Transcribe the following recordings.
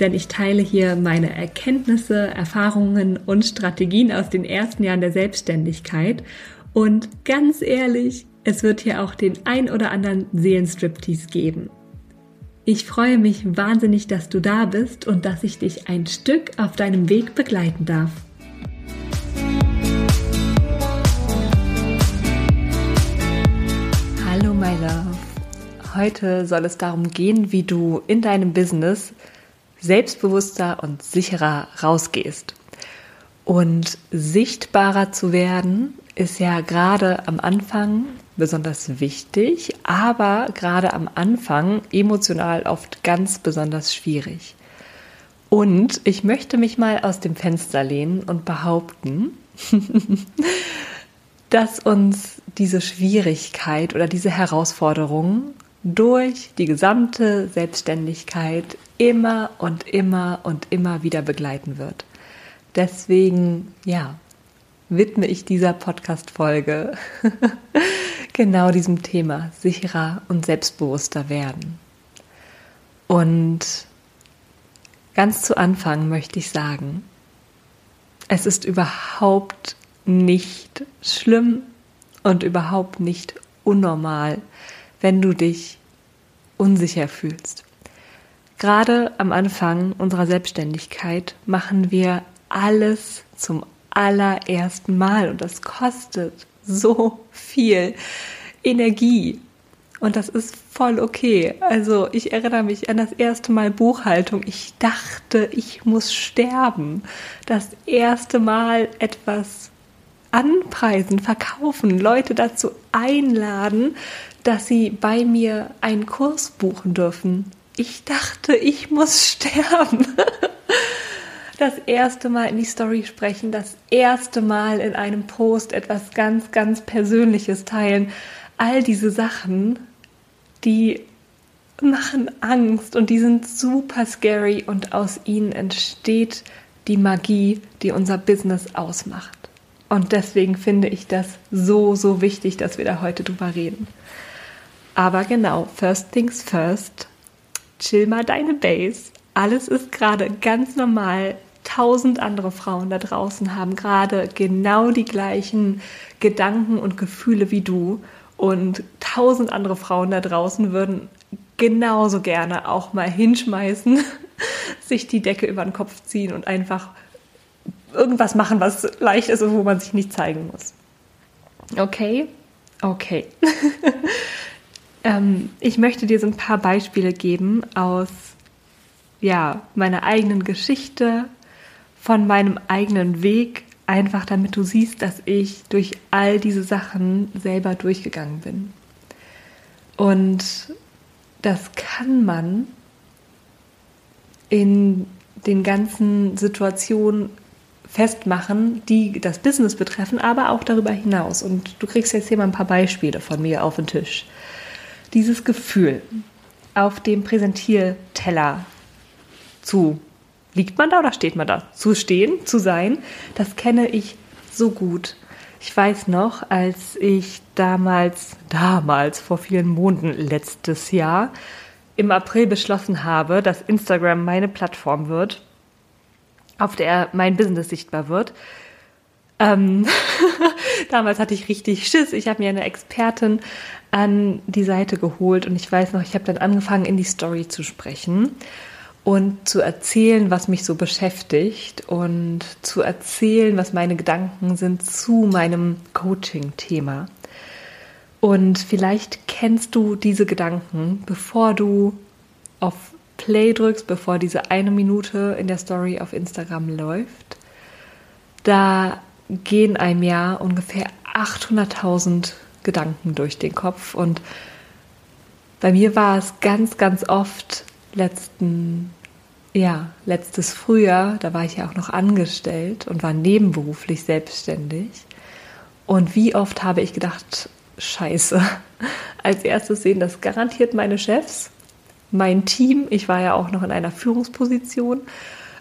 Denn ich teile hier meine Erkenntnisse, Erfahrungen und Strategien aus den ersten Jahren der Selbstständigkeit. Und ganz ehrlich, es wird hier auch den ein oder anderen Seelenstriptease geben. Ich freue mich wahnsinnig, dass du da bist und dass ich dich ein Stück auf deinem Weg begleiten darf. Hallo my love. Heute soll es darum gehen, wie du in deinem Business selbstbewusster und sicherer rausgehst. Und sichtbarer zu werden ist ja gerade am Anfang besonders wichtig, aber gerade am Anfang emotional oft ganz besonders schwierig. Und ich möchte mich mal aus dem Fenster lehnen und behaupten, dass uns diese Schwierigkeit oder diese Herausforderung durch die gesamte Selbstständigkeit immer und immer und immer wieder begleiten wird. Deswegen, ja, widme ich dieser Podcast-Folge genau diesem Thema, sicherer und selbstbewusster werden. Und ganz zu Anfang möchte ich sagen, es ist überhaupt nicht schlimm und überhaupt nicht unnormal, wenn du dich unsicher fühlst. Gerade am Anfang unserer Selbstständigkeit machen wir alles zum allerersten Mal und das kostet so viel Energie. Und das ist voll okay. Also ich erinnere mich an das erste Mal Buchhaltung. Ich dachte, ich muss sterben. Das erste Mal etwas anpreisen, verkaufen, Leute dazu einladen, dass sie bei mir einen Kurs buchen dürfen. Ich dachte, ich muss sterben. das erste Mal in die Story sprechen, das erste Mal in einem Post etwas ganz, ganz Persönliches teilen. All diese Sachen, die machen Angst und die sind super scary und aus ihnen entsteht die Magie, die unser Business ausmacht. Und deswegen finde ich das so, so wichtig, dass wir da heute drüber reden. Aber genau, first things first, chill mal deine Base. Alles ist gerade ganz normal tausend andere Frauen da draußen haben gerade genau die gleichen Gedanken und Gefühle wie du. Und tausend andere Frauen da draußen würden genauso gerne auch mal hinschmeißen, sich die Decke über den Kopf ziehen und einfach irgendwas machen, was leicht ist und wo man sich nicht zeigen muss. Okay? Okay. ähm, ich möchte dir so ein paar Beispiele geben aus ja, meiner eigenen Geschichte, von meinem eigenen Weg, einfach damit du siehst, dass ich durch all diese Sachen selber durchgegangen bin. Und das kann man in den ganzen Situationen festmachen, die das Business betreffen, aber auch darüber hinaus. Und du kriegst jetzt hier mal ein paar Beispiele von mir auf den Tisch. Dieses Gefühl, auf dem Präsentierteller zu Liegt man da oder steht man da? Zu stehen, zu sein, das kenne ich so gut. Ich weiß noch, als ich damals, damals vor vielen Monaten letztes Jahr im April beschlossen habe, dass Instagram meine Plattform wird, auf der mein Business sichtbar wird. Ähm, damals hatte ich richtig Schiss. Ich habe mir eine Expertin an die Seite geholt und ich weiß noch, ich habe dann angefangen, in die Story zu sprechen und zu erzählen, was mich so beschäftigt und zu erzählen, was meine Gedanken sind zu meinem Coaching-Thema. Und vielleicht kennst du diese Gedanken, bevor du auf Play drückst, bevor diese eine Minute in der Story auf Instagram läuft. Da gehen einem ja ungefähr 800.000 Gedanken durch den Kopf und bei mir war es ganz, ganz oft letzten ja, letztes Frühjahr, da war ich ja auch noch angestellt und war nebenberuflich selbstständig. Und wie oft habe ich gedacht, scheiße, als erstes sehen das garantiert meine Chefs, mein Team, ich war ja auch noch in einer Führungsposition.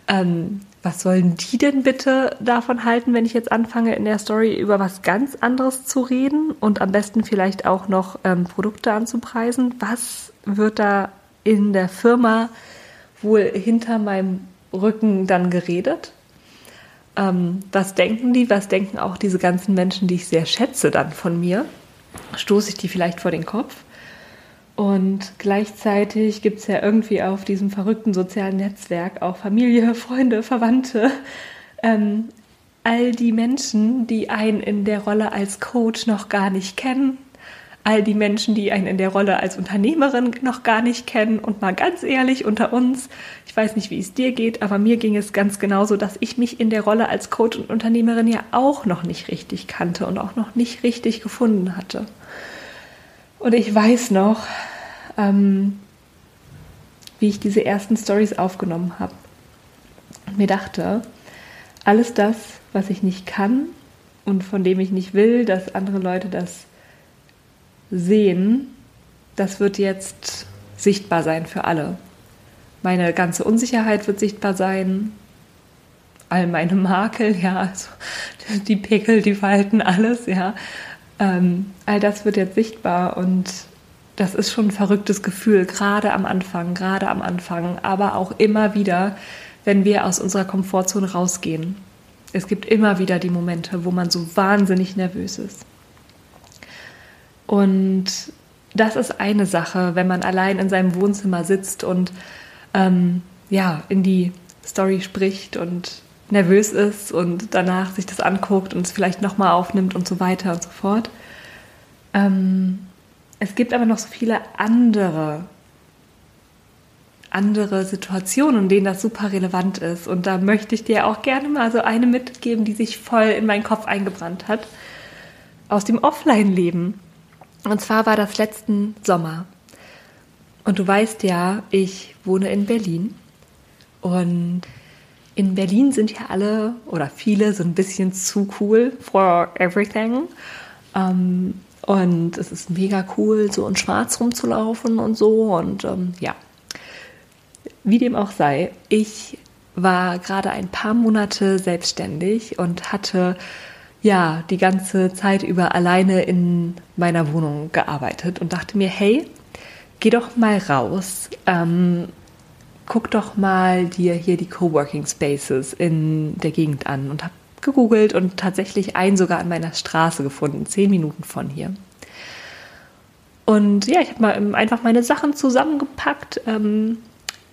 Ähm, was sollen die denn bitte davon halten, wenn ich jetzt anfange, in der Story über was ganz anderes zu reden und am besten vielleicht auch noch ähm, Produkte anzupreisen? Was wird da in der Firma wohl hinter meinem Rücken dann geredet? Ähm, was denken die? Was denken auch diese ganzen Menschen, die ich sehr schätze, dann von mir? Stoße ich die vielleicht vor den Kopf? Und gleichzeitig gibt es ja irgendwie auf diesem verrückten sozialen Netzwerk auch Familie, Freunde, Verwandte, ähm, all die Menschen, die einen in der Rolle als Coach noch gar nicht kennen, all die Menschen, die einen in der Rolle als Unternehmerin noch gar nicht kennen. Und mal ganz ehrlich unter uns, ich weiß nicht, wie es dir geht, aber mir ging es ganz genauso, dass ich mich in der Rolle als Coach und Unternehmerin ja auch noch nicht richtig kannte und auch noch nicht richtig gefunden hatte. Und ich weiß noch, ähm, wie ich diese ersten Stories aufgenommen habe. Und mir dachte, alles das, was ich nicht kann und von dem ich nicht will, dass andere Leute das sehen, das wird jetzt sichtbar sein für alle. Meine ganze Unsicherheit wird sichtbar sein, all meine Makel, ja, also die Pickel, die Falten, alles, ja. Ähm, all das wird jetzt sichtbar und das ist schon ein verrücktes Gefühl, gerade am Anfang, gerade am Anfang, aber auch immer wieder, wenn wir aus unserer Komfortzone rausgehen. Es gibt immer wieder die Momente, wo man so wahnsinnig nervös ist. Und das ist eine Sache, wenn man allein in seinem Wohnzimmer sitzt und ähm, ja, in die Story spricht und nervös ist und danach sich das anguckt und es vielleicht nochmal aufnimmt und so weiter und so fort. Ähm, es gibt aber noch so viele andere andere Situationen, in denen das super relevant ist. Und da möchte ich dir auch gerne mal so eine mitgeben, die sich voll in meinen Kopf eingebrannt hat. Aus dem Offline-Leben. Und zwar war das letzten Sommer. Und du weißt ja, ich wohne in Berlin. Und in Berlin sind ja alle oder viele so ein bisschen zu cool for everything. Ähm, und es ist mega cool, so in Schwarz rumzulaufen und so. Und ähm, ja, wie dem auch sei, ich war gerade ein paar Monate selbstständig und hatte ja die ganze Zeit über alleine in meiner Wohnung gearbeitet und dachte mir, hey, geh doch mal raus, ähm, guck doch mal dir hier die Coworking Spaces in der Gegend an und habe gegoogelt und tatsächlich einen sogar an meiner Straße gefunden, zehn Minuten von hier. Und ja, ich habe mal einfach meine Sachen zusammengepackt ähm,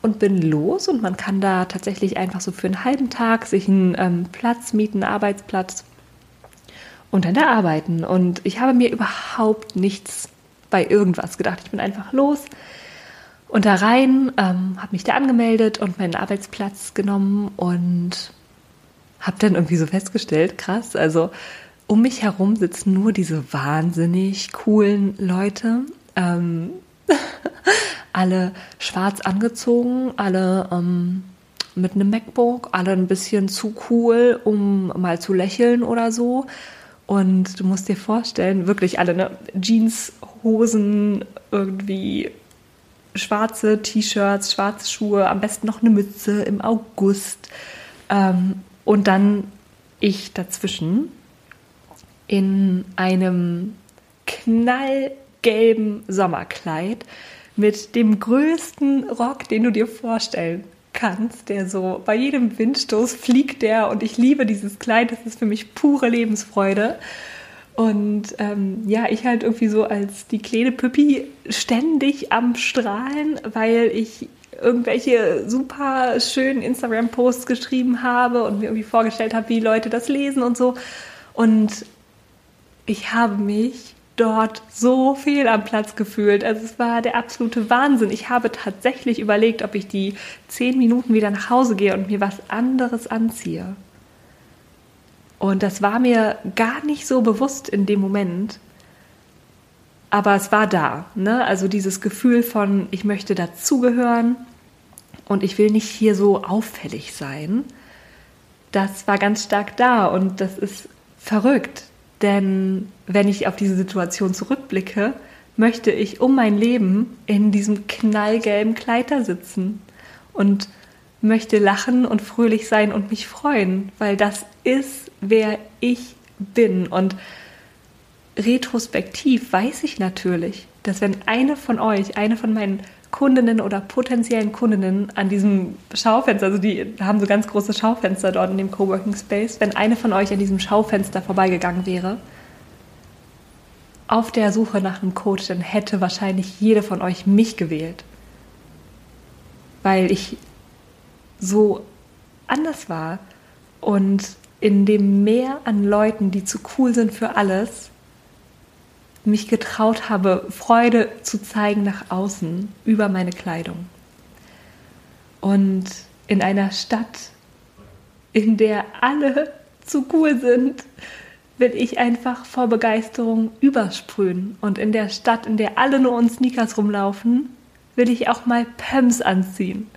und bin los. Und man kann da tatsächlich einfach so für einen halben Tag sich einen ähm, Platz mieten, einen Arbeitsplatz und dann da arbeiten. Und ich habe mir überhaupt nichts bei irgendwas gedacht. Ich bin einfach los und da rein, ähm, habe mich da angemeldet und meinen Arbeitsplatz genommen und habe dann irgendwie so festgestellt, krass, also um mich herum sitzen nur diese wahnsinnig coolen Leute. Ähm, alle schwarz angezogen, alle ähm, mit einem MacBook, alle ein bisschen zu cool, um mal zu lächeln oder so. Und du musst dir vorstellen, wirklich alle, ne? Jeans, Hosen, irgendwie schwarze T-Shirts, schwarze Schuhe, am besten noch eine Mütze im August. Ähm, und dann ich dazwischen in einem knallgelben Sommerkleid mit dem größten Rock, den du dir vorstellen kannst, der so bei jedem Windstoß fliegt der und ich liebe dieses Kleid, das ist für mich pure Lebensfreude. Und ähm, ja, ich halt irgendwie so als die kleine Püppi ständig am Strahlen, weil ich irgendwelche super schönen Instagram-Posts geschrieben habe und mir irgendwie vorgestellt habe, wie Leute das lesen und so. Und ich habe mich dort so viel am Platz gefühlt. Also es war der absolute Wahnsinn. Ich habe tatsächlich überlegt, ob ich die zehn Minuten wieder nach Hause gehe und mir was anderes anziehe. Und das war mir gar nicht so bewusst in dem Moment. Aber es war da. Ne? Also dieses Gefühl von, ich möchte dazugehören und ich will nicht hier so auffällig sein. Das war ganz stark da und das ist verrückt, denn wenn ich auf diese Situation zurückblicke, möchte ich um mein Leben in diesem knallgelben Kleider sitzen und möchte lachen und fröhlich sein und mich freuen, weil das ist, wer ich bin. Und retrospektiv weiß ich natürlich, dass wenn eine von euch, eine von meinen Kundinnen oder potenziellen Kundinnen an diesem Schaufenster, also die haben so ganz große Schaufenster dort in dem Coworking Space, wenn eine von euch an diesem Schaufenster vorbeigegangen wäre, auf der Suche nach einem Coach, dann hätte wahrscheinlich jede von euch mich gewählt. Weil ich so anders war und in dem Meer an Leuten, die zu cool sind für alles, mich getraut habe, Freude zu zeigen nach außen über meine Kleidung. Und in einer Stadt, in der alle zu cool sind, will ich einfach vor Begeisterung übersprühen. Und in der Stadt, in der alle nur in Sneakers rumlaufen, will ich auch mal Pumps anziehen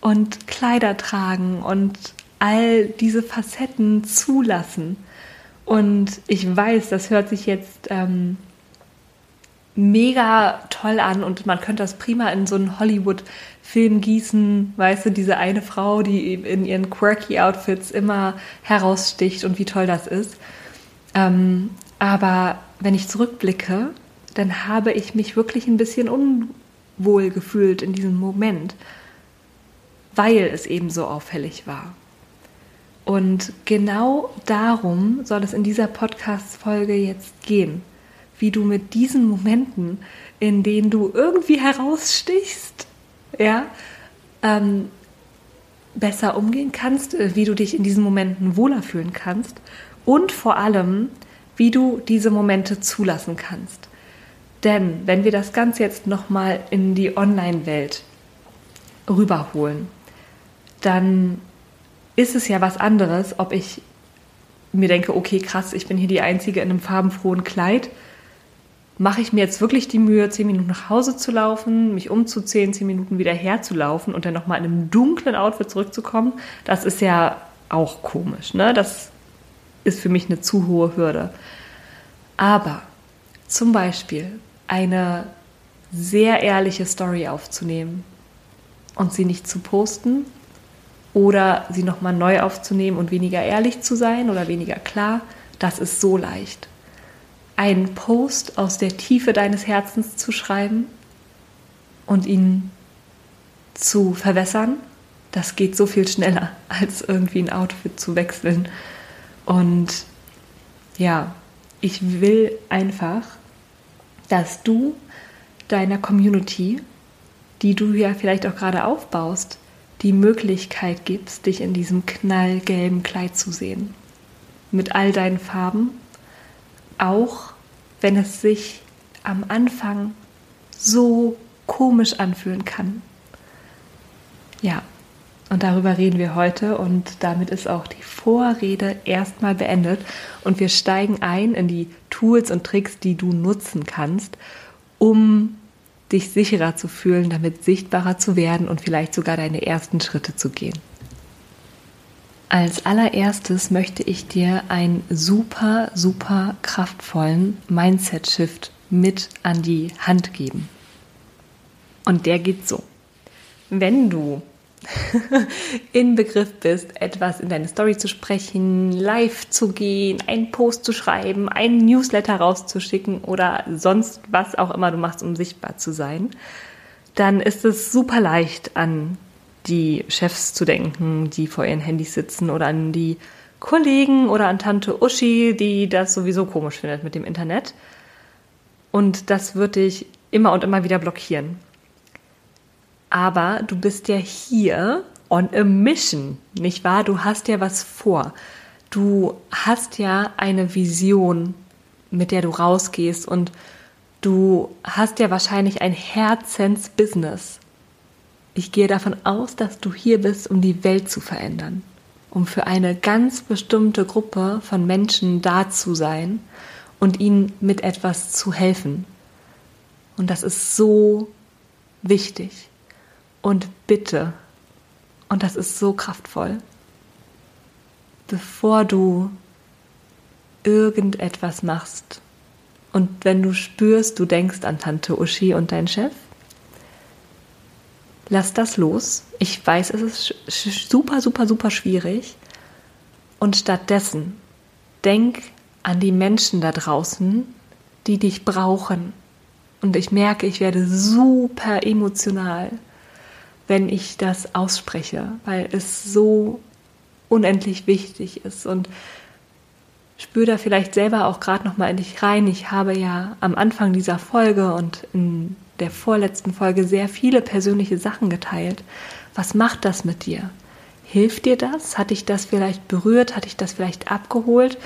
und Kleider tragen und all diese Facetten zulassen. Und ich weiß, das hört sich jetzt ähm, mega toll an und man könnte das prima in so einen Hollywood-Film gießen. Weißt du, diese eine Frau, die in ihren quirky Outfits immer heraussticht und wie toll das ist. Ähm, aber wenn ich zurückblicke, dann habe ich mich wirklich ein bisschen unwohl gefühlt in diesem Moment, weil es eben so auffällig war. Und genau darum soll es in dieser Podcast-Folge jetzt gehen, wie du mit diesen Momenten, in denen du irgendwie herausstichst, ja, ähm, besser umgehen kannst, äh, wie du dich in diesen Momenten wohler fühlen kannst und vor allem, wie du diese Momente zulassen kannst. Denn wenn wir das Ganze jetzt nochmal in die Online-Welt rüberholen, dann ist es ja was anderes, ob ich mir denke, okay, krass, ich bin hier die Einzige in einem farbenfrohen Kleid. Mache ich mir jetzt wirklich die Mühe, zehn Minuten nach Hause zu laufen, mich umzuziehen, zehn Minuten wieder herzulaufen und dann nochmal in einem dunklen Outfit zurückzukommen? Das ist ja auch komisch, ne? Das ist für mich eine zu hohe Hürde. Aber zum Beispiel eine sehr ehrliche Story aufzunehmen und sie nicht zu posten, oder sie nochmal neu aufzunehmen und weniger ehrlich zu sein oder weniger klar, das ist so leicht. Einen Post aus der Tiefe deines Herzens zu schreiben und ihn zu verwässern, das geht so viel schneller, als irgendwie ein Outfit zu wechseln. Und ja, ich will einfach, dass du deiner Community, die du ja vielleicht auch gerade aufbaust, die Möglichkeit gibst, dich in diesem knallgelben Kleid zu sehen. Mit all deinen Farben, auch wenn es sich am Anfang so komisch anfühlen kann. Ja, und darüber reden wir heute und damit ist auch die Vorrede erstmal beendet und wir steigen ein in die Tools und Tricks, die du nutzen kannst, um dich sicherer zu fühlen, damit sichtbarer zu werden und vielleicht sogar deine ersten Schritte zu gehen. Als allererstes möchte ich dir einen super, super kraftvollen Mindset-Shift mit an die Hand geben. Und der geht so. Wenn du in Begriff bist, etwas in deine Story zu sprechen, live zu gehen, einen Post zu schreiben, einen Newsletter rauszuschicken oder sonst was auch immer du machst, um sichtbar zu sein, dann ist es super leicht an die Chefs zu denken, die vor ihren Handys sitzen oder an die Kollegen oder an Tante Uschi, die das sowieso komisch findet mit dem Internet. Und das wird dich immer und immer wieder blockieren aber du bist ja hier on a mission, nicht wahr? Du hast ja was vor. Du hast ja eine Vision, mit der du rausgehst und du hast ja wahrscheinlich ein Herzensbusiness. Ich gehe davon aus, dass du hier bist, um die Welt zu verändern, um für eine ganz bestimmte Gruppe von Menschen da zu sein und ihnen mit etwas zu helfen. Und das ist so wichtig. Und bitte, Und das ist so kraftvoll. Bevor du irgendetwas machst und wenn du spürst, du denkst an Tante Uschi und deinen Chef, lass das los. Ich weiß, es ist super, super, super schwierig. Und stattdessen denk an die Menschen da draußen, die dich brauchen. Und ich merke, ich werde super emotional, wenn ich das ausspreche, weil es so unendlich wichtig ist. Und spür da vielleicht selber auch gerade noch mal in dich rein. Ich habe ja am Anfang dieser Folge und in der vorletzten Folge sehr viele persönliche Sachen geteilt. Was macht das mit dir? Hilft dir das? Hat dich das vielleicht berührt? Hat dich das vielleicht abgeholt?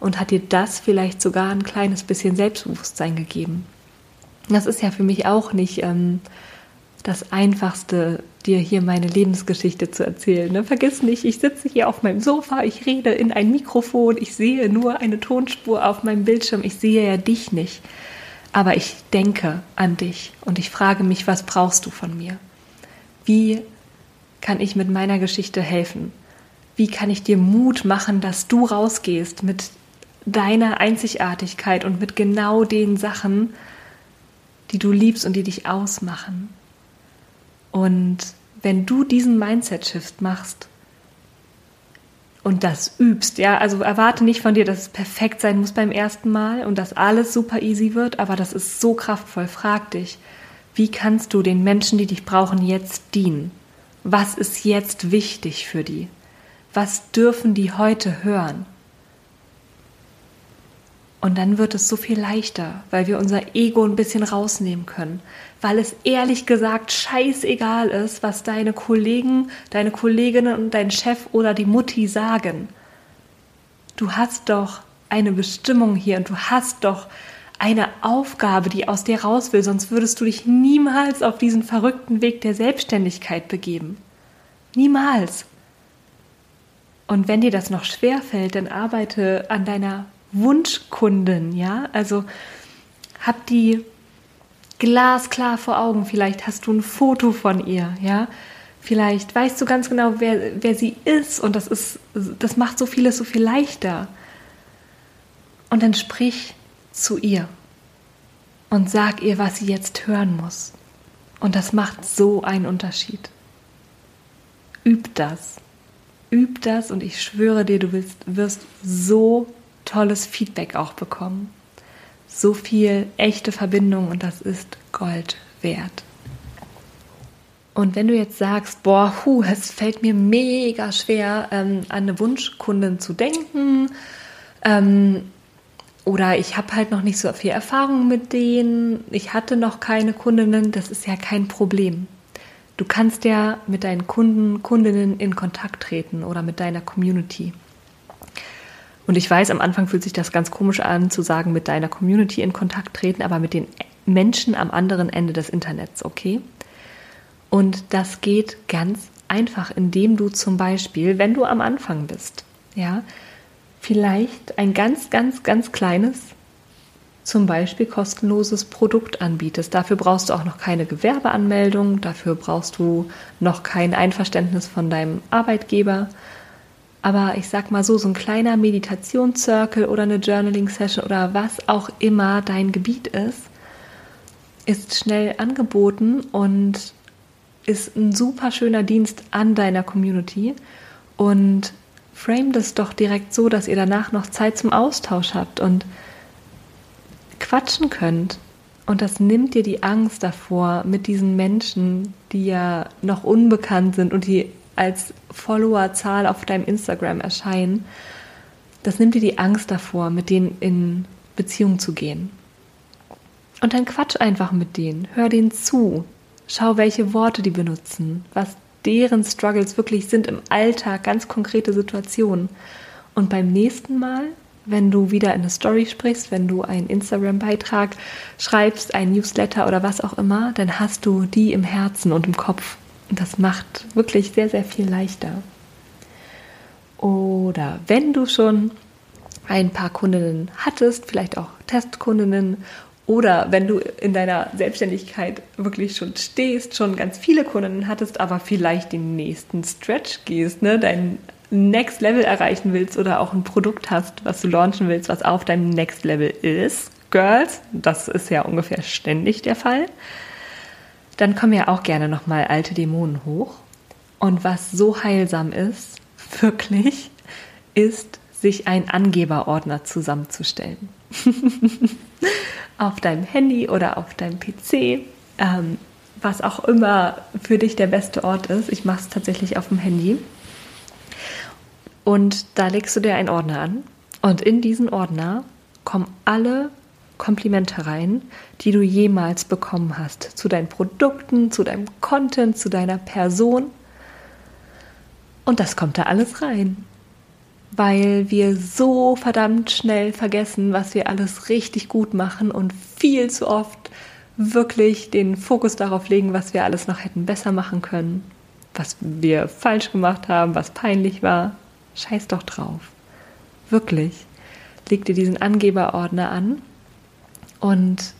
Und hat dir das vielleicht sogar ein kleines bisschen Selbstbewusstsein gegeben? Das ist ja für mich auch nicht ähm, das Einfachste, dir hier meine Lebensgeschichte zu erzählen. Ne? Vergiss nicht, ich sitze hier auf meinem Sofa, ich rede in ein Mikrofon, ich sehe nur eine Tonspur auf meinem Bildschirm, ich sehe ja dich nicht. Aber ich denke an dich und ich frage mich, was brauchst du von mir? Wie kann ich mit meiner Geschichte helfen? Wie kann ich dir Mut machen, dass du rausgehst mit deiner Einzigartigkeit und mit genau den Sachen, die du liebst und die dich ausmachen? Und wenn du diesen Mindset-Shift machst und das übst, ja, also erwarte nicht von dir, dass es perfekt sein muss beim ersten Mal und dass alles super easy wird, aber das ist so kraftvoll. Frag dich, wie kannst du den Menschen, die dich brauchen, jetzt dienen? Was ist jetzt wichtig für die? Was dürfen die heute hören? Und dann wird es so viel leichter, weil wir unser Ego ein bisschen rausnehmen können, weil es ehrlich gesagt scheißegal ist, was deine Kollegen, deine Kolleginnen und dein Chef oder die Mutti sagen. Du hast doch eine Bestimmung hier und du hast doch eine Aufgabe, die aus dir raus will, sonst würdest du dich niemals auf diesen verrückten Weg der Selbstständigkeit begeben. Niemals. Und wenn dir das noch schwer fällt, dann arbeite an deiner Wunschkunden, ja? Also hab die glasklar vor Augen. Vielleicht hast du ein Foto von ihr, ja? Vielleicht weißt du ganz genau, wer, wer sie ist und das ist, das macht so vieles so viel leichter. Und dann sprich zu ihr und sag ihr, was sie jetzt hören muss. Und das macht so einen Unterschied. Üb das. Üb das und ich schwöre dir, du wirst, wirst so tolles Feedback auch bekommen. So viel echte Verbindung und das ist Gold wert. Und wenn du jetzt sagst, boah, hu, es fällt mir mega schwer, ähm, an eine Wunschkundin zu denken, ähm, oder ich habe halt noch nicht so viel Erfahrung mit denen, ich hatte noch keine Kundinnen, das ist ja kein Problem. Du kannst ja mit deinen Kunden, Kundinnen in Kontakt treten oder mit deiner Community. Und ich weiß, am Anfang fühlt sich das ganz komisch an, zu sagen, mit deiner Community in Kontakt treten, aber mit den Menschen am anderen Ende des Internets, okay? Und das geht ganz einfach, indem du zum Beispiel, wenn du am Anfang bist, ja, vielleicht ein ganz, ganz, ganz kleines, zum Beispiel kostenloses Produkt anbietest. Dafür brauchst du auch noch keine Gewerbeanmeldung, dafür brauchst du noch kein Einverständnis von deinem Arbeitgeber, aber ich sag mal so, so ein kleiner Meditationszirkel oder eine Journaling-Session oder was auch immer dein Gebiet ist, ist schnell angeboten und ist ein super schöner Dienst an deiner Community. Und frame das doch direkt so, dass ihr danach noch Zeit zum Austausch habt und quatschen könnt. Und das nimmt dir die Angst davor, mit diesen Menschen, die ja noch unbekannt sind und die als Followerzahl auf deinem Instagram erscheinen, das nimmt dir die Angst davor, mit denen in Beziehung zu gehen. Und dann quatsch einfach mit denen, hör denen zu, schau, welche Worte die benutzen, was deren Struggles wirklich sind im Alltag, ganz konkrete Situationen. Und beim nächsten Mal, wenn du wieder in eine Story sprichst, wenn du einen Instagram-Beitrag schreibst, ein Newsletter oder was auch immer, dann hast du die im Herzen und im Kopf das macht wirklich sehr, sehr viel leichter. Oder wenn du schon ein paar Kundinnen hattest, vielleicht auch Testkundinnen Oder wenn du in deiner Selbstständigkeit wirklich schon stehst, schon ganz viele Kunden hattest, aber vielleicht den nächsten Stretch gehst, ne, dein Next Level erreichen willst oder auch ein Produkt hast, was du launchen willst, was auf deinem Next Level ist, Girls, das ist ja ungefähr ständig der Fall, dann kommen ja auch gerne nochmal alte Dämonen hoch. Und was so heilsam ist, wirklich, ist, sich einen Angeberordner zusammenzustellen. auf deinem Handy oder auf deinem PC, ähm, was auch immer für dich der beste Ort ist. Ich mache es tatsächlich auf dem Handy. Und da legst du dir einen Ordner an. Und in diesen Ordner kommen alle Komplimente rein, die du jemals bekommen hast. Zu deinen Produkten, zu deinem Content, zu deiner Person. Und das kommt da alles rein weil wir so verdammt schnell vergessen, was wir alles richtig gut machen und viel zu oft wirklich den Fokus darauf legen, was wir alles noch hätten besser machen können, was wir falsch gemacht haben, was peinlich war. Scheiß doch drauf. Wirklich. Leg dir diesen Angeberordner an und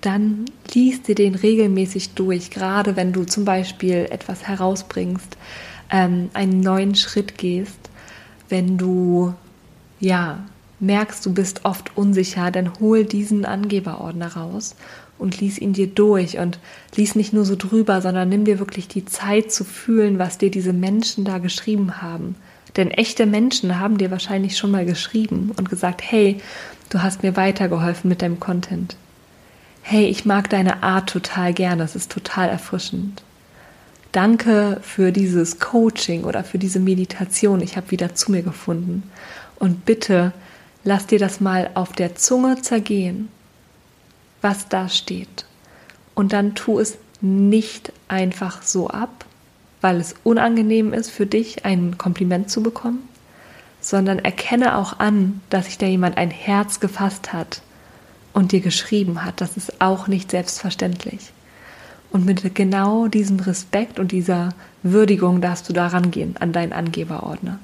dann liest dir den regelmäßig durch, gerade wenn du zum Beispiel etwas herausbringst, ähm, einen neuen Schritt gehst wenn du ja merkst, du bist oft unsicher, dann hol diesen Angeberordner raus und lies ihn dir durch und lies nicht nur so drüber, sondern nimm dir wirklich die Zeit zu fühlen, was dir diese Menschen da geschrieben haben. Denn echte Menschen haben dir wahrscheinlich schon mal geschrieben und gesagt, hey, du hast mir weitergeholfen mit deinem Content. Hey, ich mag deine Art total gern, das ist total erfrischend. Danke für dieses Coaching oder für diese Meditation. Ich habe wieder zu mir gefunden. Und bitte lass dir das mal auf der Zunge zergehen, was da steht. Und dann tu es nicht einfach so ab, weil es unangenehm ist für dich, ein Kompliment zu bekommen, sondern erkenne auch an, dass sich da jemand ein Herz gefasst hat und dir geschrieben hat. Das ist auch nicht selbstverständlich. Und mit genau diesem Respekt und dieser Würdigung darfst du da rangehen an deinen Angeberordner.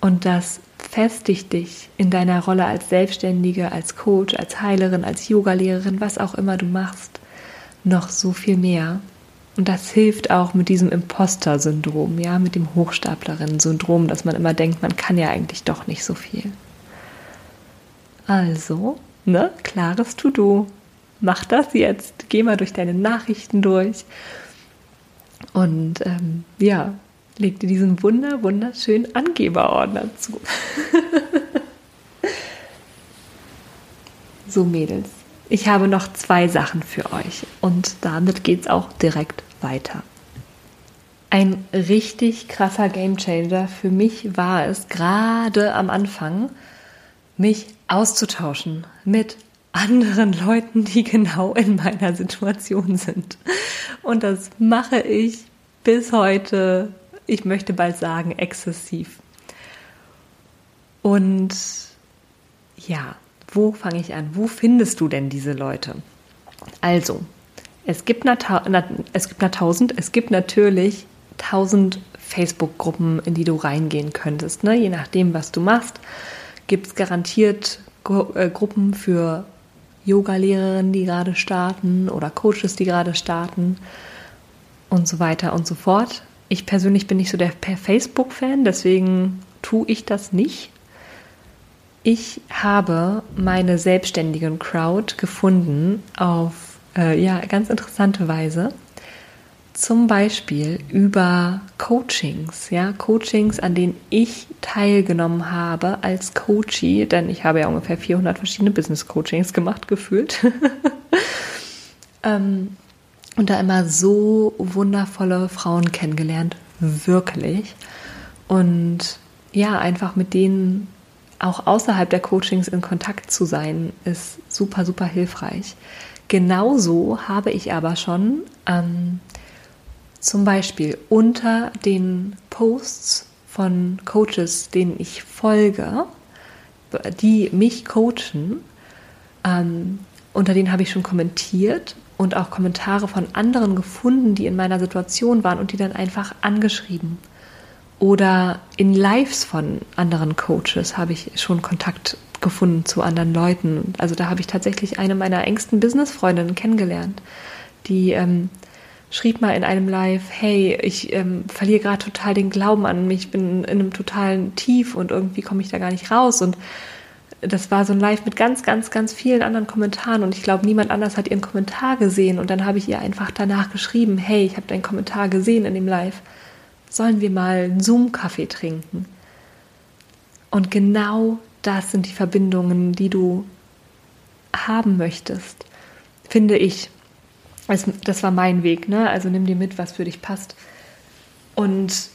Und das festigt dich in deiner Rolle als Selbstständige, als Coach, als Heilerin, als Yogalehrerin, was auch immer du machst, noch so viel mehr. Und das hilft auch mit diesem Imposter-Syndrom, ja, mit dem Hochstaplerinnen-Syndrom, dass man immer denkt, man kann ja eigentlich doch nicht so viel. Also, ne, klares To-Do. Mach das jetzt, geh mal durch deine Nachrichten durch. Und ähm, ja, leg dir diesen wunder, wunderschönen Angeberordner zu. so Mädels, ich habe noch zwei Sachen für euch. Und damit geht es auch direkt weiter. Ein richtig krasser Gamechanger für mich war es gerade am Anfang, mich auszutauschen mit anderen Leuten, die genau in meiner Situation sind. Und das mache ich bis heute, ich möchte bald sagen, exzessiv. Und ja, wo fange ich an? Wo findest du denn diese Leute? Also, es gibt, es gibt na tausend, es gibt natürlich tausend Facebook-Gruppen, in die du reingehen könntest. Ne? Je nachdem, was du machst, gibt es garantiert äh, Gruppen für Yoga-Lehrerinnen, die gerade starten oder Coaches, die gerade starten und so weiter und so fort. Ich persönlich bin nicht so der Facebook-Fan, deswegen tue ich das nicht. Ich habe meine selbstständigen Crowd gefunden auf äh, ja, ganz interessante Weise zum Beispiel über Coachings, ja, Coachings, an denen ich teilgenommen habe als Coachie, denn ich habe ja ungefähr 400 verschiedene Business Coachings gemacht, gefühlt. ähm, und da immer so wundervolle Frauen kennengelernt, wirklich. Und ja, einfach mit denen auch außerhalb der Coachings in Kontakt zu sein, ist super, super hilfreich. Genauso habe ich aber schon ähm, zum Beispiel unter den Posts von Coaches, denen ich folge, die mich coachen, ähm, unter denen habe ich schon kommentiert und auch Kommentare von anderen gefunden, die in meiner Situation waren und die dann einfach angeschrieben. Oder in Lives von anderen Coaches habe ich schon Kontakt gefunden zu anderen Leuten. Also da habe ich tatsächlich eine meiner engsten Businessfreundinnen kennengelernt, die ähm, schrieb mal in einem Live, hey, ich ähm, verliere gerade total den Glauben an mich, ich bin in einem totalen Tief und irgendwie komme ich da gar nicht raus. Und das war so ein Live mit ganz, ganz, ganz vielen anderen Kommentaren und ich glaube, niemand anders hat ihren Kommentar gesehen. Und dann habe ich ihr einfach danach geschrieben, hey, ich habe deinen Kommentar gesehen in dem Live. Sollen wir mal einen Zoom-Kaffee trinken? Und genau das sind die Verbindungen, die du haben möchtest, finde ich. Das war mein Weg, ne? Also nimm dir mit, was für dich passt. Und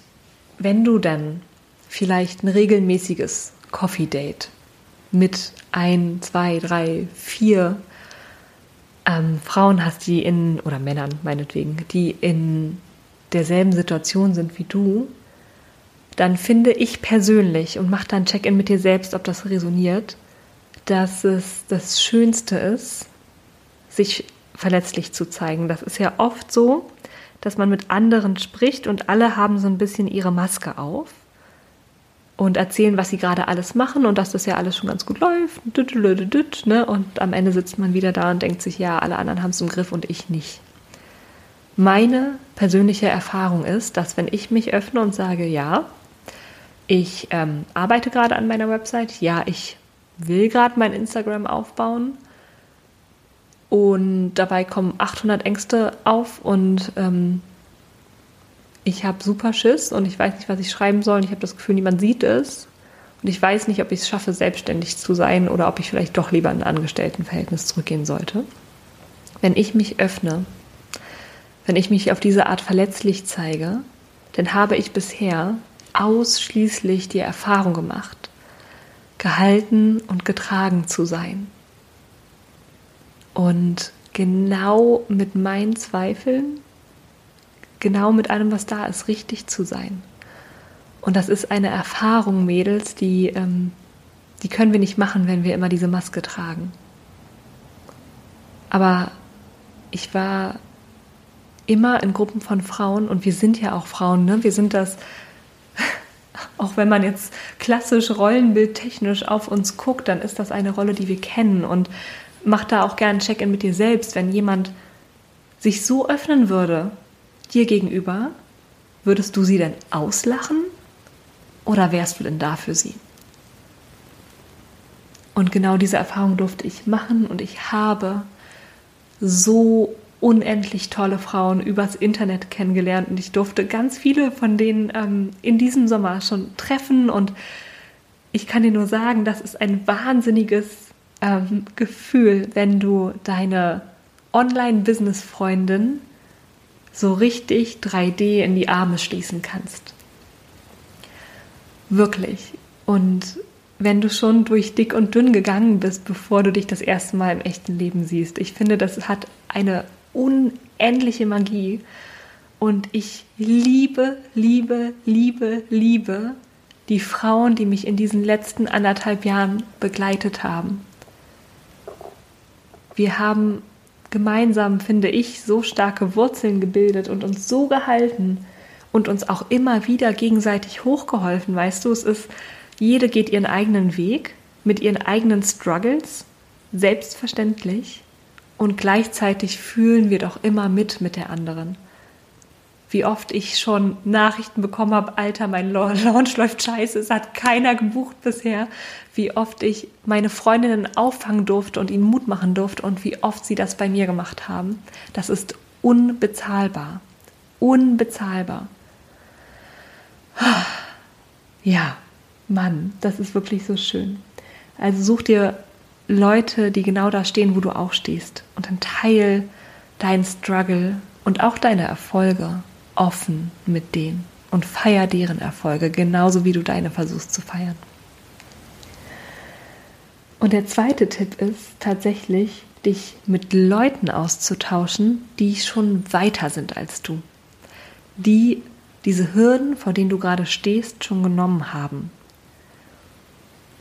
wenn du dann vielleicht ein regelmäßiges Coffee Date mit ein, zwei, drei, vier ähm, Frauen hast, die in, oder Männern meinetwegen, die in derselben Situation sind wie du, dann finde ich persönlich und mach dann Check-in mit dir selbst, ob das resoniert, dass es das Schönste ist, sich verletzlich zu zeigen. Das ist ja oft so, dass man mit anderen spricht und alle haben so ein bisschen ihre Maske auf und erzählen, was sie gerade alles machen und dass das ja alles schon ganz gut läuft. Ne? Und am Ende sitzt man wieder da und denkt sich, ja, alle anderen haben es im Griff und ich nicht. Meine persönliche Erfahrung ist, dass wenn ich mich öffne und sage, ja, ich ähm, arbeite gerade an meiner Website, ja, ich will gerade mein Instagram aufbauen und dabei kommen 800 Ängste auf und ähm, ich habe super Schiss und ich weiß nicht, was ich schreiben soll. Und ich habe das Gefühl, niemand sieht es. Und ich weiß nicht, ob ich es schaffe, selbstständig zu sein oder ob ich vielleicht doch lieber in ein Angestelltenverhältnis zurückgehen sollte. Wenn ich mich öffne, wenn ich mich auf diese Art verletzlich zeige, dann habe ich bisher ausschließlich die Erfahrung gemacht, gehalten und getragen zu sein. Und genau mit meinen Zweifeln genau mit allem, was da ist, richtig zu sein. Und das ist eine Erfahrung, Mädels, die, ähm, die können wir nicht machen, wenn wir immer diese Maske tragen. Aber ich war immer in Gruppen von Frauen und wir sind ja auch Frauen, ne? Wir sind das, auch wenn man jetzt klassisch rollenbildtechnisch auf uns guckt, dann ist das eine Rolle, die wir kennen. Und mach da auch gerne ein Check-in mit dir selbst, wenn jemand sich so öffnen würde dir gegenüber, würdest du sie denn auslachen? Oder wärst du denn da für sie? Und genau diese Erfahrung durfte ich machen. Und ich habe so unendlich tolle Frauen übers Internet kennengelernt und ich durfte ganz viele von denen ähm, in diesem Sommer schon treffen und ich kann dir nur sagen, das ist ein wahnsinniges ähm, Gefühl, wenn du deine Online-Business-Freundin so richtig 3D in die Arme schließen kannst. Wirklich. Und wenn du schon durch dick und dünn gegangen bist, bevor du dich das erste Mal im echten Leben siehst. Ich finde, das hat eine unendliche Magie. Und ich liebe, liebe, liebe, liebe die Frauen, die mich in diesen letzten anderthalb Jahren begleitet haben. Wir haben gemeinsam, finde ich, so starke Wurzeln gebildet und uns so gehalten und uns auch immer wieder gegenseitig hochgeholfen. Weißt du, es ist, jede geht ihren eigenen Weg mit ihren eigenen Struggles, selbstverständlich. Und gleichzeitig fühlen wir doch immer mit mit der anderen wie oft ich schon Nachrichten bekommen habe, Alter, mein Launch läuft scheiße, es hat keiner gebucht bisher, wie oft ich meine Freundinnen auffangen durfte und ihnen Mut machen durfte und wie oft sie das bei mir gemacht haben. Das ist unbezahlbar. Unbezahlbar. Ja, Mann, das ist wirklich so schön. Also such dir Leute, die genau da stehen, wo du auch stehst und dann teil deinen Struggle und auch deine Erfolge offen mit denen und feier deren Erfolge, genauso wie du deine versuchst zu feiern. Und der zweite Tipp ist tatsächlich, dich mit Leuten auszutauschen, die schon weiter sind als du, die diese Hürden, vor denen du gerade stehst, schon genommen haben.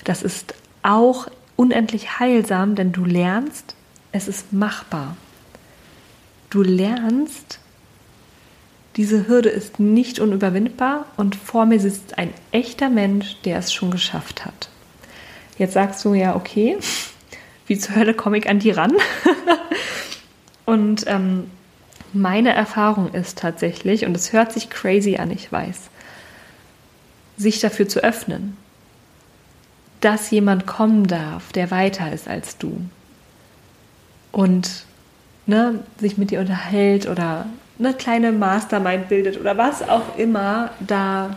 Das ist auch unendlich heilsam, denn du lernst, es ist machbar. Du lernst, Diese Hürde ist nicht unüberwindbar und vor mir sitzt ein echter Mensch, der es schon geschafft hat. Jetzt sagst du ja, okay, wie zur Hölle komme ich an die ran? und ähm, meine Erfahrung ist tatsächlich, und es hört sich crazy an, ich weiß, sich dafür zu öffnen, dass jemand kommen darf, der weiter ist als du. Und ne, sich mit dir unterhält oder eine kleine Mastermind bildet oder was auch immer da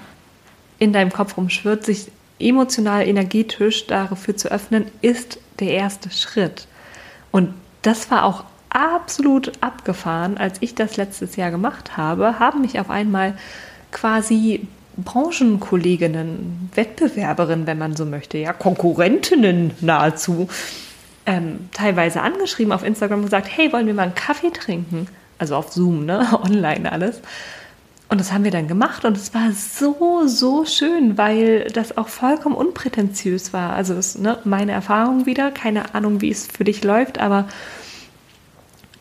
in deinem Kopf rumschwirrt, sich emotional, energetisch dafür zu öffnen, ist der erste Schritt. Und das war auch absolut abgefahren, als ich das letztes Jahr gemacht habe, haben mich auf einmal quasi Branchenkolleginnen, Wettbewerberinnen, wenn man so möchte, ja, Konkurrentinnen nahezu, ähm, teilweise angeschrieben auf Instagram und gesagt, hey, wollen wir mal einen Kaffee trinken? Also auf Zoom, ne? Online alles. Und das haben wir dann gemacht und es war so, so schön, weil das auch vollkommen unprätentiös war. Also ist ne, meine Erfahrung wieder, keine Ahnung, wie es für dich läuft, aber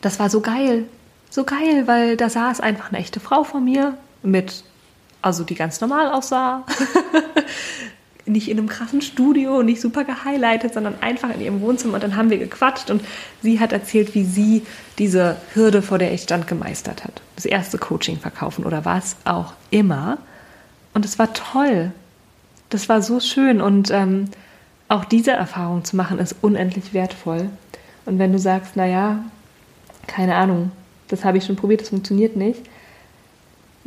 das war so geil. So geil, weil da saß einfach eine echte Frau vor mir mit, also die ganz normal aussah. nicht in einem krassen Studio, nicht super gehighlightet, sondern einfach in ihrem Wohnzimmer. Und dann haben wir gequatscht und sie hat erzählt, wie sie diese Hürde, vor der ich stand, gemeistert hat. Das erste Coaching verkaufen oder was auch immer. Und es war toll. Das war so schön. Und ähm, auch diese Erfahrung zu machen, ist unendlich wertvoll. Und wenn du sagst, naja, keine Ahnung, das habe ich schon probiert, das funktioniert nicht,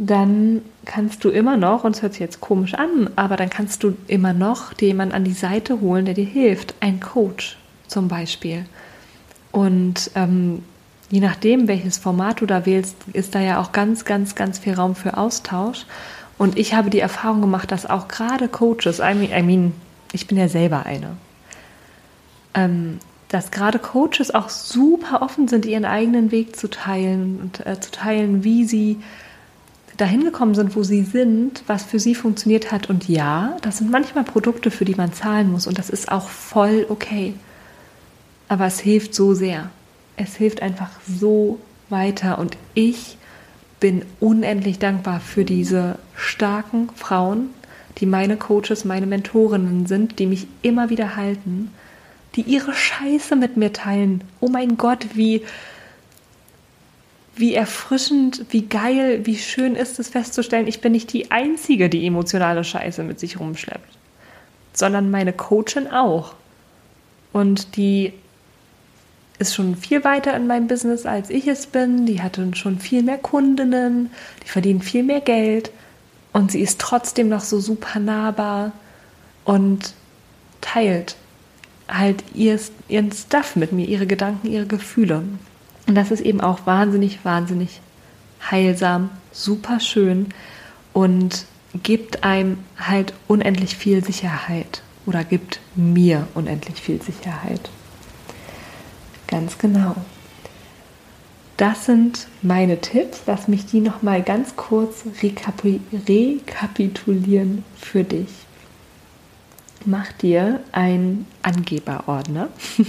dann kannst du immer noch, und es hört sich jetzt komisch an, aber dann kannst du immer noch dir jemanden an die Seite holen, der dir hilft. Ein Coach zum Beispiel. Und ähm, je nachdem, welches Format du da wählst, ist da ja auch ganz, ganz, ganz viel Raum für Austausch. Und ich habe die Erfahrung gemacht, dass auch gerade Coaches, I mean, I mean ich bin ja selber eine, ähm, dass gerade Coaches auch super offen sind, ihren eigenen Weg zu teilen und äh, zu teilen, wie sie dahin gekommen sind, wo sie sind, was für sie funktioniert hat. Und ja, das sind manchmal Produkte, für die man zahlen muss. Und das ist auch voll okay. Aber es hilft so sehr. Es hilft einfach so weiter. Und ich bin unendlich dankbar für diese starken Frauen, die meine Coaches, meine Mentorinnen sind, die mich immer wieder halten, die ihre Scheiße mit mir teilen. Oh mein Gott, wie wie erfrischend, wie geil, wie schön ist es festzustellen, ich bin nicht die Einzige, die emotionale Scheiße mit sich rumschleppt, sondern meine Coachin auch. Und die ist schon viel weiter in meinem Business, als ich es bin. Die hatte schon viel mehr Kundinnen, die verdient viel mehr Geld und sie ist trotzdem noch so super nahbar und teilt halt ihr, ihren Stuff mit mir, ihre Gedanken, ihre Gefühle. Und das ist eben auch wahnsinnig, wahnsinnig heilsam, super schön und gibt einem halt unendlich viel Sicherheit oder gibt mir unendlich viel Sicherheit. Ganz genau. Das sind meine Tipps. Lass mich die noch mal ganz kurz rekapi rekapitulieren für dich. Mach dir einen Angeberordner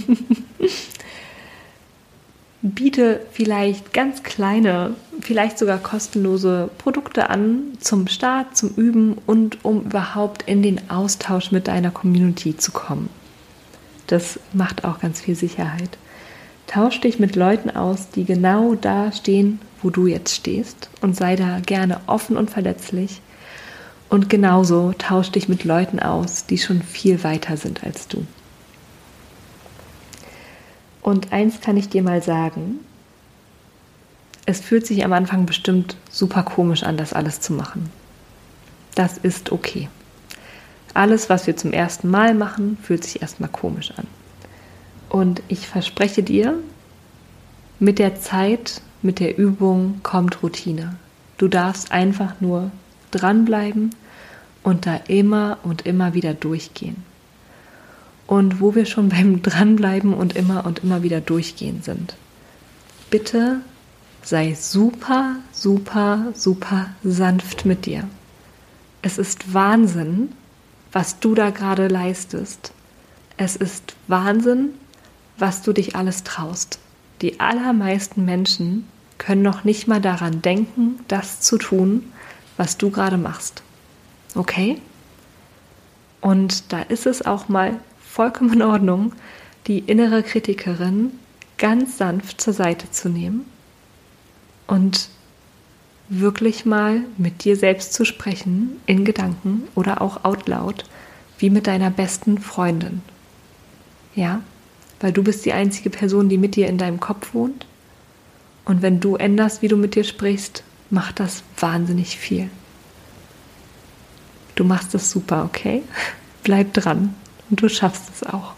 biete vielleicht ganz kleine, vielleicht sogar kostenlose Produkte an zum Start, zum Üben und um überhaupt in den Austausch mit deiner Community zu kommen. Das macht auch ganz viel Sicherheit. Tausch dich mit Leuten aus, die genau da stehen, wo du jetzt stehst und sei da gerne offen und verletzlich. Und genauso tausch dich mit Leuten aus, die schon viel weiter sind als du. Und eins kann ich dir mal sagen, es fühlt sich am Anfang bestimmt super komisch an, das alles zu machen. Das ist okay. Alles, was wir zum ersten Mal machen, fühlt sich erstmal komisch an. Und ich verspreche dir, mit der Zeit, mit der Übung kommt Routine. Du darfst einfach nur dranbleiben und da immer und immer wieder durchgehen und wo wir schon beim Dranbleiben und immer und immer wieder durchgehen sind. Bitte sei super, super, super sanft mit dir. Es ist Wahnsinn, was du da gerade leistest. Es ist Wahnsinn, was du dich alles traust. Die allermeisten Menschen können noch nicht mal daran denken, das zu tun, was du gerade machst. Okay? Und da ist es auch mal vollkommen in Ordnung, die innere Kritikerin ganz sanft zur Seite zu nehmen und wirklich mal mit dir selbst zu sprechen, in Gedanken oder auch out loud, wie mit deiner besten Freundin. Ja, weil du bist die einzige Person, die mit dir in deinem Kopf wohnt. Und wenn du änderst, wie du mit dir sprichst, macht das wahnsinnig viel. Du machst es super, okay? Bleib dran und du schaffst es auch.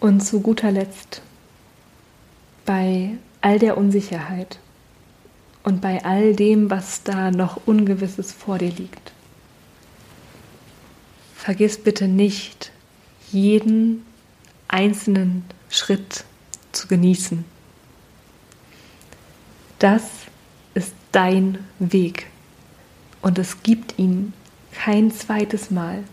Und zu guter Letzt, bei all der Unsicherheit und bei all dem, was da noch Ungewisses vor dir liegt, vergiss bitte nicht, jeden einzelnen Schritt zu genießen. Das ist dein Weg und es gibt ihn kein zweites Mal.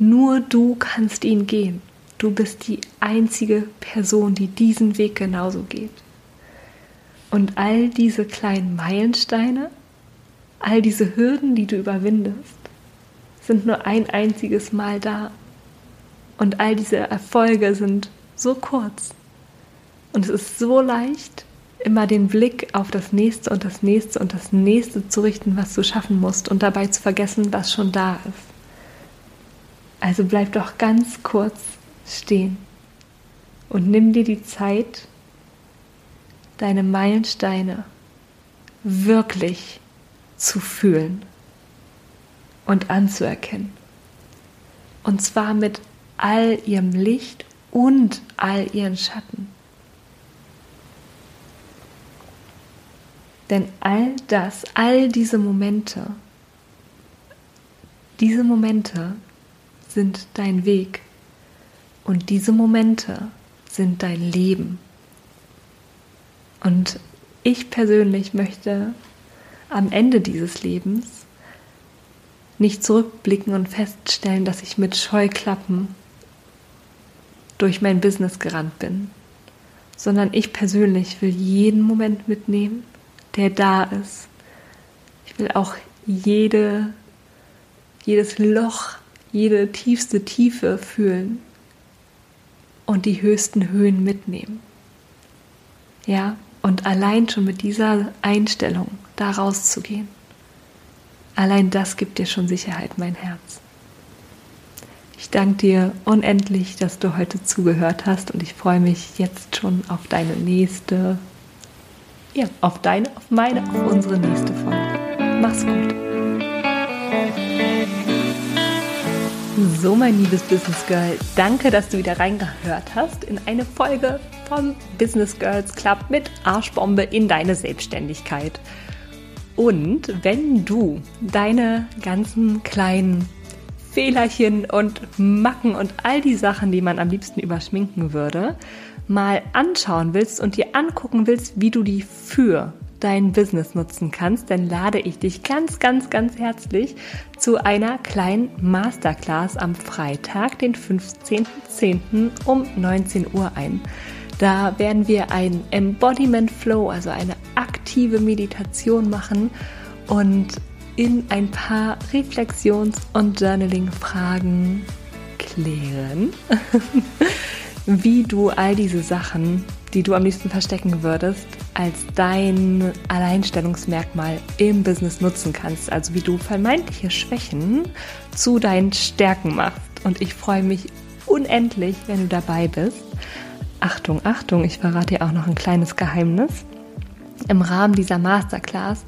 Nur du kannst ihn gehen. Du bist die einzige Person, die diesen Weg genauso geht. Und all diese kleinen Meilensteine, all diese Hürden, die du überwindest, sind nur ein einziges Mal da. Und all diese Erfolge sind so kurz. Und es ist so leicht, immer den Blick auf das nächste und das nächste und das nächste zu richten, was du schaffen musst und dabei zu vergessen, was schon da ist. Also bleib doch ganz kurz stehen und nimm dir die Zeit, deine Meilensteine wirklich zu fühlen und anzuerkennen. Und zwar mit all ihrem Licht und all ihren Schatten. Denn all das, all diese Momente, diese Momente sind dein Weg und diese Momente sind dein Leben. Und ich persönlich möchte am Ende dieses Lebens nicht zurückblicken und feststellen, dass ich mit Scheuklappen durch mein Business gerannt bin, sondern ich persönlich will jeden Moment mitnehmen, der da ist. Ich will auch jede, jedes Loch, jede tiefste Tiefe fühlen, und die höchsten Höhen mitnehmen. Ja, und allein schon mit dieser Einstellung da rauszugehen, allein das gibt dir schon Sicherheit, mein Herz. Ich danke dir unendlich, dass du heute zugehört hast und ich freue mich jetzt schon auf deine nächste, ja, auf deine, auf meine, auf unsere nächste Folge. Mach's gut. So, mein liebes Business Girl, danke, dass du wieder reingehört hast in eine Folge vom Business Girls Club mit Arschbombe in deine Selbstständigkeit. Und wenn du deine ganzen kleinen Fehlerchen und Macken und all die Sachen, die man am liebsten überschminken würde, mal anschauen willst und dir angucken willst, wie du die für dein Business nutzen kannst, dann lade ich dich ganz, ganz, ganz herzlich zu einer kleinen Masterclass am Freitag, den 15.10. um 19 Uhr ein. Da werden wir ein Embodiment Flow, also eine aktive Meditation machen und in ein paar Reflexions- und Journaling-Fragen klären, wie du all diese Sachen, die du am liebsten verstecken würdest, als dein Alleinstellungsmerkmal im Business nutzen kannst. Also wie du vermeintliche Schwächen zu deinen Stärken machst. Und ich freue mich unendlich, wenn du dabei bist. Achtung, Achtung, ich verrate dir auch noch ein kleines Geheimnis. Im Rahmen dieser Masterclass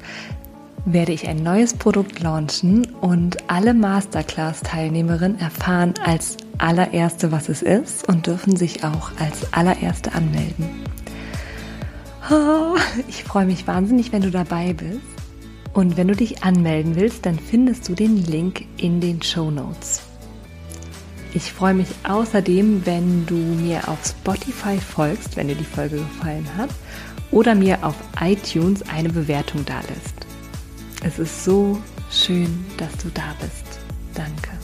werde ich ein neues Produkt launchen und alle Masterclass-Teilnehmerinnen erfahren als allererste, was es ist und dürfen sich auch als allererste anmelden. Ich freue mich wahnsinnig, wenn du dabei bist. Und wenn du dich anmelden willst, dann findest du den Link in den Show Notes. Ich freue mich außerdem, wenn du mir auf Spotify folgst, wenn dir die Folge gefallen hat, oder mir auf iTunes eine Bewertung da lässt. Es ist so schön, dass du da bist. Danke.